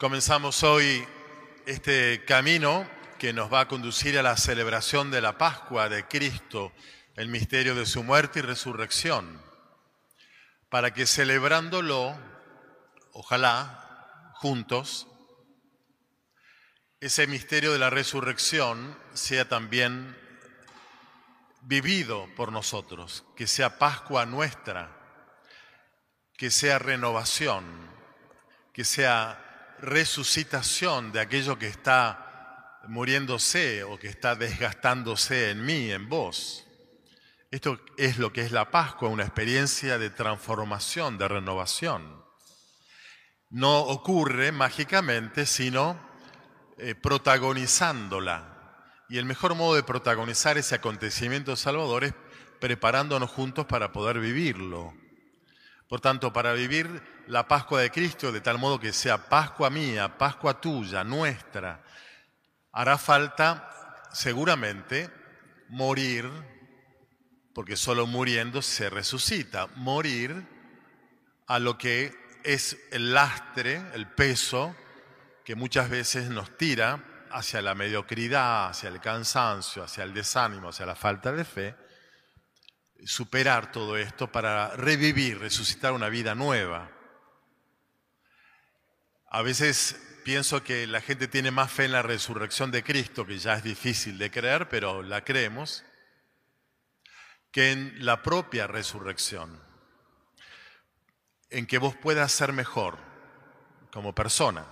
Comenzamos hoy este camino que nos va a conducir a la celebración de la Pascua de Cristo, el misterio de su muerte y resurrección, para que celebrándolo, ojalá, juntos, ese misterio de la resurrección sea también vivido por nosotros, que sea Pascua nuestra, que sea renovación, que sea resucitación de aquello que está muriéndose o que está desgastándose en mí, en vos. Esto es lo que es la Pascua, una experiencia de transformación, de renovación. No ocurre mágicamente, sino eh, protagonizándola. Y el mejor modo de protagonizar ese acontecimiento salvador es preparándonos juntos para poder vivirlo. Por tanto, para vivir la Pascua de Cristo de tal modo que sea Pascua mía, Pascua tuya, nuestra, hará falta seguramente morir, porque solo muriendo se resucita, morir a lo que es el lastre, el peso que muchas veces nos tira hacia la mediocridad, hacia el cansancio, hacia el desánimo, hacia la falta de fe, superar todo esto para revivir, resucitar una vida nueva. A veces pienso que la gente tiene más fe en la resurrección de Cristo, que ya es difícil de creer, pero la creemos, que en la propia resurrección, en que vos puedas ser mejor como persona.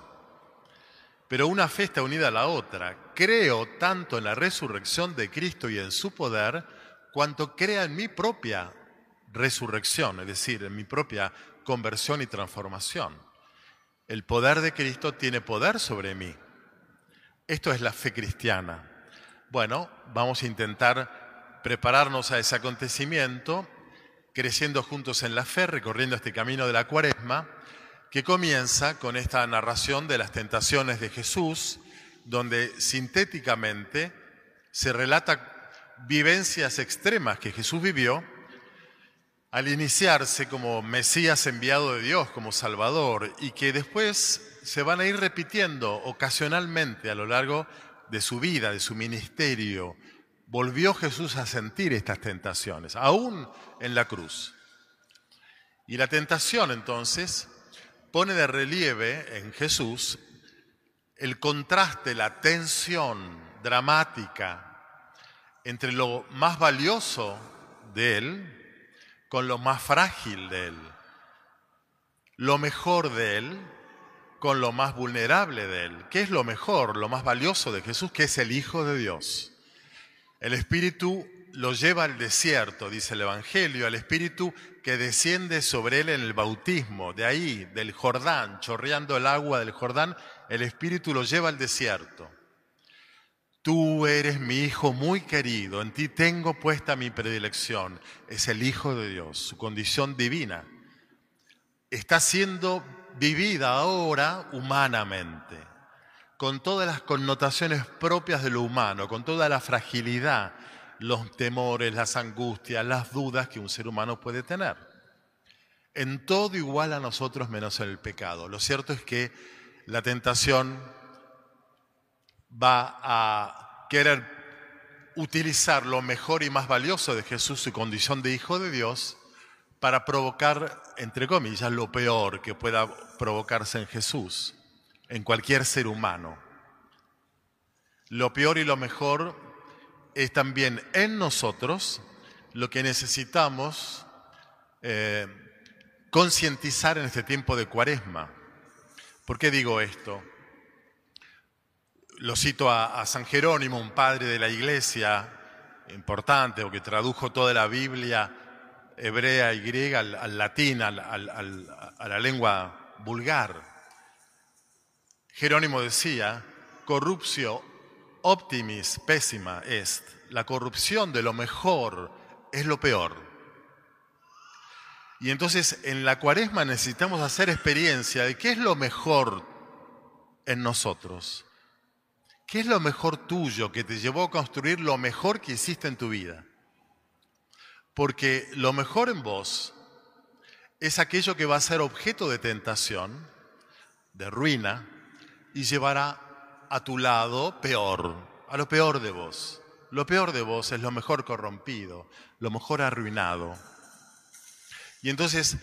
Pero una fe está unida a la otra. Creo tanto en la resurrección de Cristo y en su poder, cuanto crea en mi propia resurrección, es decir, en mi propia conversión y transformación. El poder de Cristo tiene poder sobre mí. Esto es la fe cristiana. Bueno, vamos a intentar prepararnos a ese acontecimiento, creciendo juntos en la fe, recorriendo este camino de la cuaresma, que comienza con esta narración de las tentaciones de Jesús, donde sintéticamente se relata vivencias extremas que Jesús vivió al iniciarse como Mesías enviado de Dios, como Salvador, y que después se van a ir repitiendo ocasionalmente a lo largo de su vida, de su ministerio. Volvió Jesús a sentir estas tentaciones, aún en la cruz. Y la tentación entonces pone de relieve en Jesús el contraste, la tensión dramática entre lo más valioso de Él con lo más frágil de Él. Lo mejor de Él con lo más vulnerable de Él. ¿Qué es lo mejor, lo más valioso de Jesús? Que es el Hijo de Dios. El Espíritu lo lleva al desierto, dice el Evangelio, al Espíritu que desciende sobre Él en el bautismo, de ahí, del Jordán, chorreando el agua del Jordán, el Espíritu lo lleva al desierto. Tú eres mi Hijo muy querido, en ti tengo puesta mi predilección. Es el Hijo de Dios, su condición divina. Está siendo vivida ahora humanamente, con todas las connotaciones propias de lo humano, con toda la fragilidad, los temores, las angustias, las dudas que un ser humano puede tener. En todo igual a nosotros menos en el pecado. Lo cierto es que la tentación va a querer utilizar lo mejor y más valioso de Jesús, su condición de hijo de Dios, para provocar, entre comillas, lo peor que pueda provocarse en Jesús, en cualquier ser humano. Lo peor y lo mejor es también en nosotros lo que necesitamos eh, concientizar en este tiempo de cuaresma. ¿Por qué digo esto? Lo cito a, San Jerónimo, un padre de la iglesia importante, o que tradujo toda la Biblia hebrea y griega al, latín, a la lengua vulgar. Jerónimo decía, corruptio optimis pésima est, la corrupción de lo mejor es lo peor. Y entonces en la cuaresma necesitamos hacer experiencia de qué es lo mejor en nosotros. ¿Qué es lo mejor tuyo que te llevó a construir lo mejor que hiciste en tu vida? Porque lo mejor en vos es aquello que va a ser objeto de tentación, de ruina, y llevará a tu lado peor, a lo peor de vos. Lo peor de vos es lo mejor corrompido, lo mejor arruinado. Y entonces,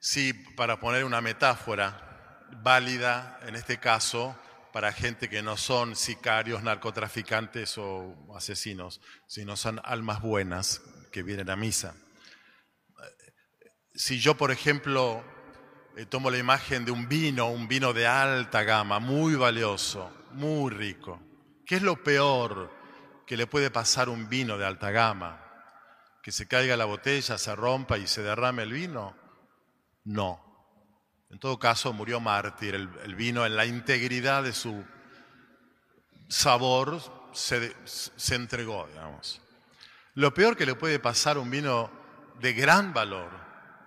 si para poner una metáfora válida, en este caso, para gente que no son sicarios, narcotraficantes o asesinos, sino son almas buenas que vienen a misa. Si yo, por ejemplo, eh, tomo la imagen de un vino, un vino de alta gama, muy valioso, muy rico, ¿qué es lo peor que le puede pasar un vino de alta gama? ¿Que se caiga la botella, se rompa y se derrame el vino? No. En todo caso, murió mártir. El, vino en la integridad de su sabor se, entregó, digamos. Lo peor que le puede pasar un vino de gran valor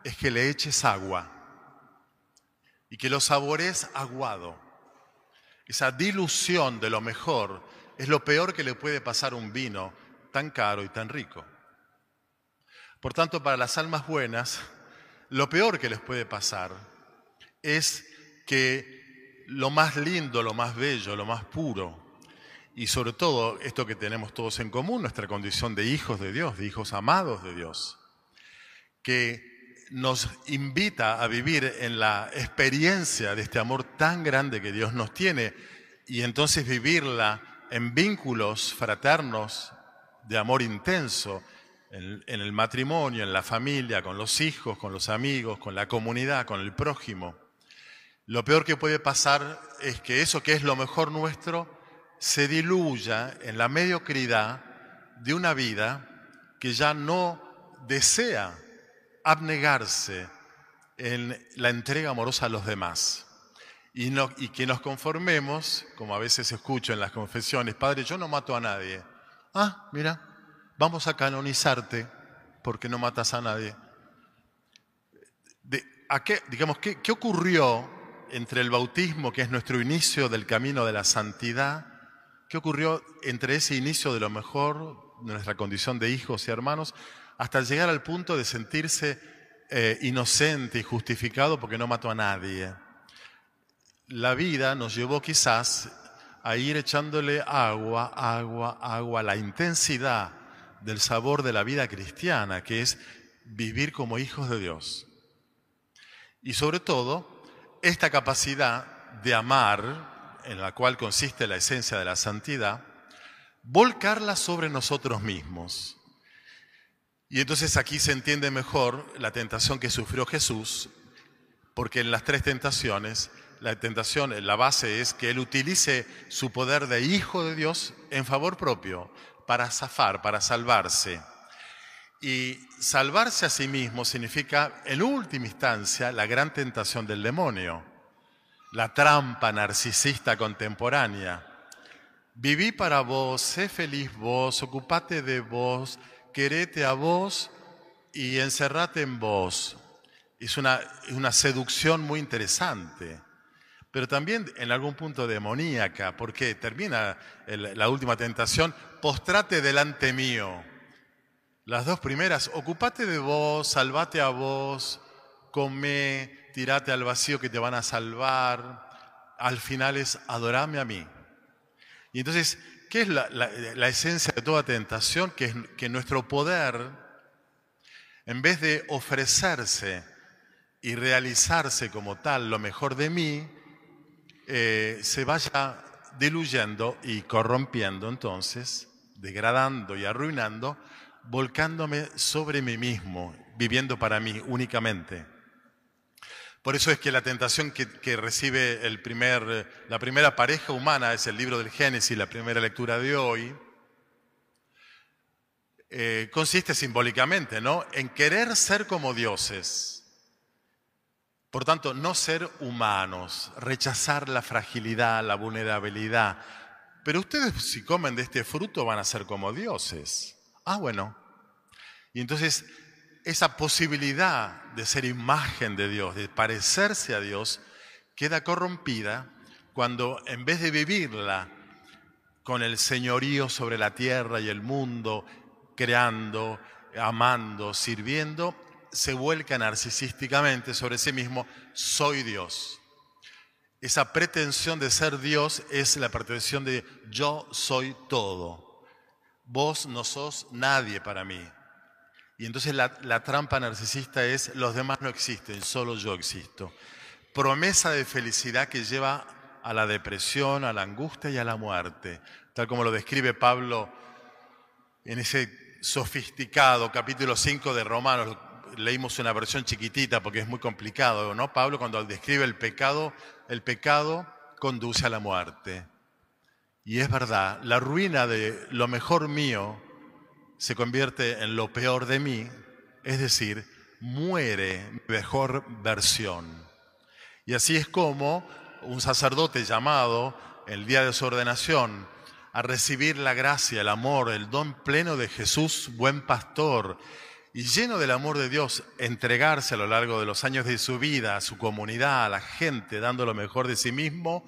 es que le eches agua y que lo sabores aguado. Esa dilución de lo mejor es lo peor que le puede pasar un vino tan caro y tan rico. Por tanto, para las almas buenas, lo peor que les puede pasar es que lo más lindo, lo más bello, lo más puro, y sobre todo esto que tenemos todos en común, nuestra condición de hijos de Dios, de hijos amados de Dios, que nos invita a vivir en la experiencia de este amor tan grande que Dios nos tiene y entonces vivirla en vínculos fraternos de amor intenso, en, el matrimonio, en la familia, con los hijos, con los amigos, con la comunidad, con el prójimo. Lo peor que puede pasar es que eso que es lo mejor nuestro se diluya en la mediocridad de una vida que ya no desea abnegarse en la entrega amorosa a los demás. Y, que nos conformemos, como a veces escucho en las confesiones, Padre, yo no mato a nadie. Ah, mira, vamos a canonizarte porque no matas a nadie. De, ¿a qué, digamos, ¿qué, ¿qué ocurrió entre el bautismo, que es nuestro inicio del camino de la santidad? ¿Qué ocurrió entre ese inicio de lo mejor, de nuestra condición de hijos y hermanos, hasta llegar al punto de sentirse eh, inocente y justificado porque no mató a nadie. La vida nos llevó quizás a ir echándole agua, agua, agua, la intensidad del sabor de la vida cristiana, que es vivir como hijos de Dios. Y sobre todo, esta capacidad de amar, en la cual consiste la esencia de la santidad, volcarla sobre nosotros mismos. Y entonces aquí se entiende mejor la tentación que sufrió Jesús, porque en las tres tentaciones, la tentación, la base es que él utilice su poder de hijo de Dios en favor propio, para zafar, para salvarse. Y salvarse a sí mismo significa, en última instancia, la gran tentación del demonio, la trampa narcisista contemporánea. Viví para vos, sé feliz vos, ocupate de vos, querete a vos y encerrate en vos. Es una, una seducción muy interesante, pero también en algún punto demoníaca, porque termina la última tentación, postrate delante mío. Las dos primeras, ocupate de vos, salvate a vos, come, tirate al vacío que te van a salvar. Al final es adorame a mí. Y entonces ¿Qué es la, esencia de toda tentación? Que es que nuestro poder, en vez de ofrecerse y realizarse como tal lo mejor de mí, eh, se vaya diluyendo y corrompiendo entonces, degradando y arruinando, volcándome sobre mí mismo, viviendo para mí únicamente. Por eso es que la tentación que, recibe el primer, la primera pareja humana es el libro del Génesis, la primera lectura de hoy, eh, consiste simbólicamente ¿no? en querer ser como dioses. Por tanto, no ser humanos, rechazar la fragilidad, la vulnerabilidad. Pero ustedes si comen de este fruto van a ser como dioses. Ah, bueno. Y entonces esa posibilidad de ser imagen de Dios, de parecerse a Dios, queda corrompida cuando en vez de vivirla con el señorío sobre la tierra y el mundo, creando, amando, sirviendo, se vuelca narcisísticamente sobre sí mismo, soy Dios. esa pretensión de ser Dios es la pretensión de yo soy todo. Vos no sos nadie para mí. Y entonces la, trampa narcisista es los demás no existen, solo yo existo. Promesa de felicidad que lleva a la depresión, a la angustia y a la muerte, tal como lo describe Pablo en ese sofisticado capítulo 5 de Romanos. Leímos una versión chiquitita porque es muy complicado, ¿no? Pablo cuando describe el pecado, el pecado conduce a la muerte. Y es verdad, la ruina de lo mejor mío se convierte en lo peor de mí, es decir, muere mi mejor versión. Y así es como un sacerdote llamado el día de su ordenación a recibir la gracia, el amor, el don pleno de Jesús, buen pastor, y lleno del amor de Dios, entregarse a lo largo de los años de su vida a su comunidad, a la gente, dando lo mejor de sí mismo,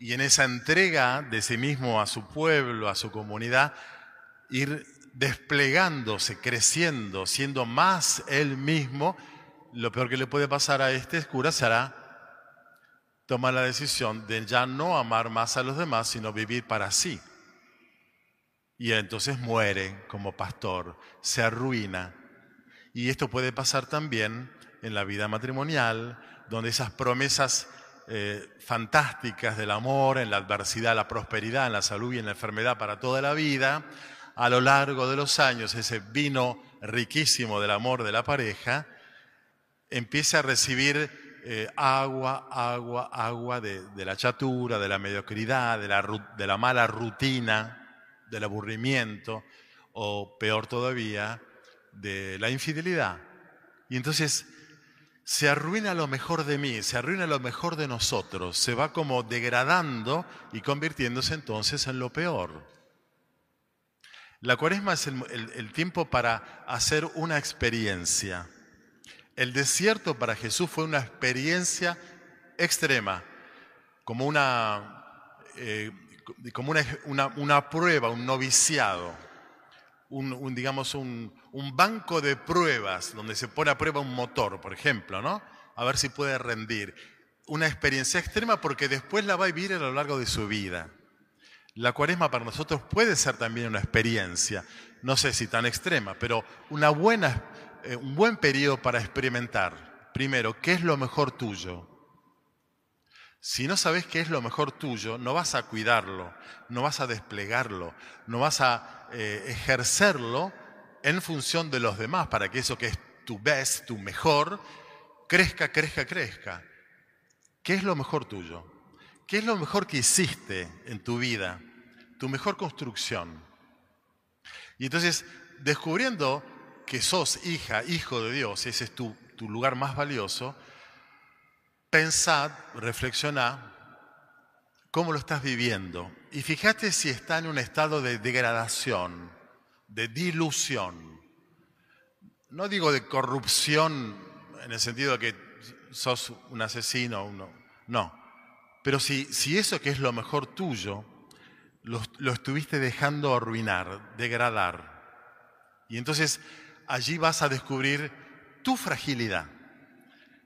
y en esa entrega de sí mismo a su pueblo, a su comunidad, ir desplegándose, creciendo, siendo más él mismo, lo peor que le puede pasar a este cura será tomar la decisión de ya no amar más a los demás, sino vivir para sí y entonces muere como pastor, se arruina. Y esto puede pasar también en la vida matrimonial, donde esas promesas eh, fantásticas del amor, en la adversidad, la prosperidad, en la salud y en la enfermedad para toda la vida, a lo largo de los años, ese vino riquísimo del amor de la pareja, empieza a recibir eh, agua, agua, agua de, la chatura, de la mediocridad, de la, de la mala rutina del aburrimiento o peor todavía, de la infidelidad. Y entonces se arruina lo mejor de mí, se arruina lo mejor de nosotros, se va como degradando y convirtiéndose entonces en lo peor. La cuaresma es el, tiempo para hacer una experiencia. El desierto para Jesús fue una experiencia extrema, como una eh, como una, una, prueba, un noviciado, un, digamos un, un, banco de pruebas donde se pone a prueba un motor, por ejemplo, ¿no? A ver si puede rendir. Una experiencia extrema porque después la va a vivir a lo largo de su vida. La cuaresma para nosotros puede ser también una experiencia, no sé si tan extrema, pero una buena, eh, un buen periodo para experimentar. Primero, ¿qué es lo mejor tuyo? Si no sabes qué es lo mejor tuyo, no vas a cuidarlo, no vas a desplegarlo, no vas a eh, ejercerlo en función de los demás para que eso que es tu best, tu mejor, crezca, crezca, crezca. ¿Qué es lo mejor tuyo? ¿Qué es lo mejor que hiciste en tu vida? Tu mejor construcción. Y entonces, descubriendo que sos hija, hijo de Dios, ese es tu, tu lugar más valioso, pensad, reflexionad cómo lo estás viviendo y fíjate si está en un estado de degradación, de dilución. No digo de corrupción en el sentido de que sos un asesino, uno, no. Pero si, si eso que es lo mejor tuyo, lo, lo estuviste dejando arruinar, degradar. Y entonces allí vas a descubrir tu fragilidad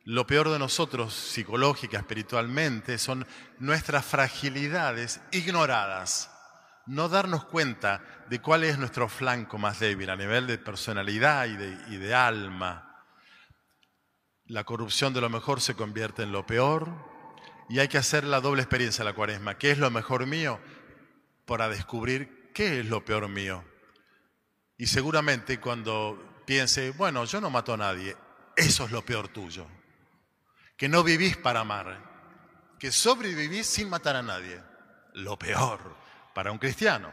lo peor de nosotros, psicológica, espiritualmente, son nuestras fragilidades ignoradas. No darnos cuenta de cuál es nuestro flanco más débil a nivel de personalidad y de, y de alma. La corrupción de lo mejor se convierte en lo peor y hay que hacer la doble experiencia de la cuaresma. ¿Qué es lo mejor mío? Para descubrir qué es lo peor mío. Y seguramente cuando piense, bueno, yo no mato a nadie, eso es lo peor tuyo que no vivís para amar, que sobrevivís sin matar a nadie. Lo peor para un cristiano.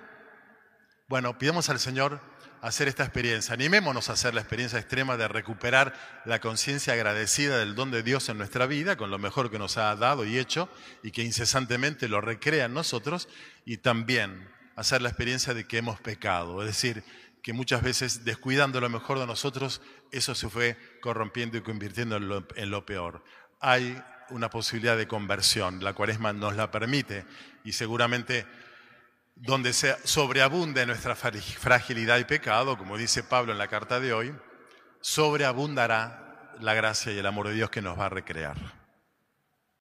Bueno, pidamos al Señor hacer esta experiencia. Animémonos a hacer la experiencia extrema de recuperar la conciencia agradecida del don de Dios en nuestra vida, con lo mejor que nos ha dado y hecho, y que incesantemente lo recrea en nosotros, y también hacer la experiencia de que hemos pecado, es decir, que muchas veces descuidando lo mejor de nosotros, eso se fue corrompiendo y convirtiendo en lo, en lo peor hay una posibilidad de conversión. La cuaresma nos la permite y seguramente donde se sobreabunde nuestra fragilidad y pecado, como dice Pablo en la carta de hoy, sobreabundará la gracia y el amor de Dios que nos va a recrear.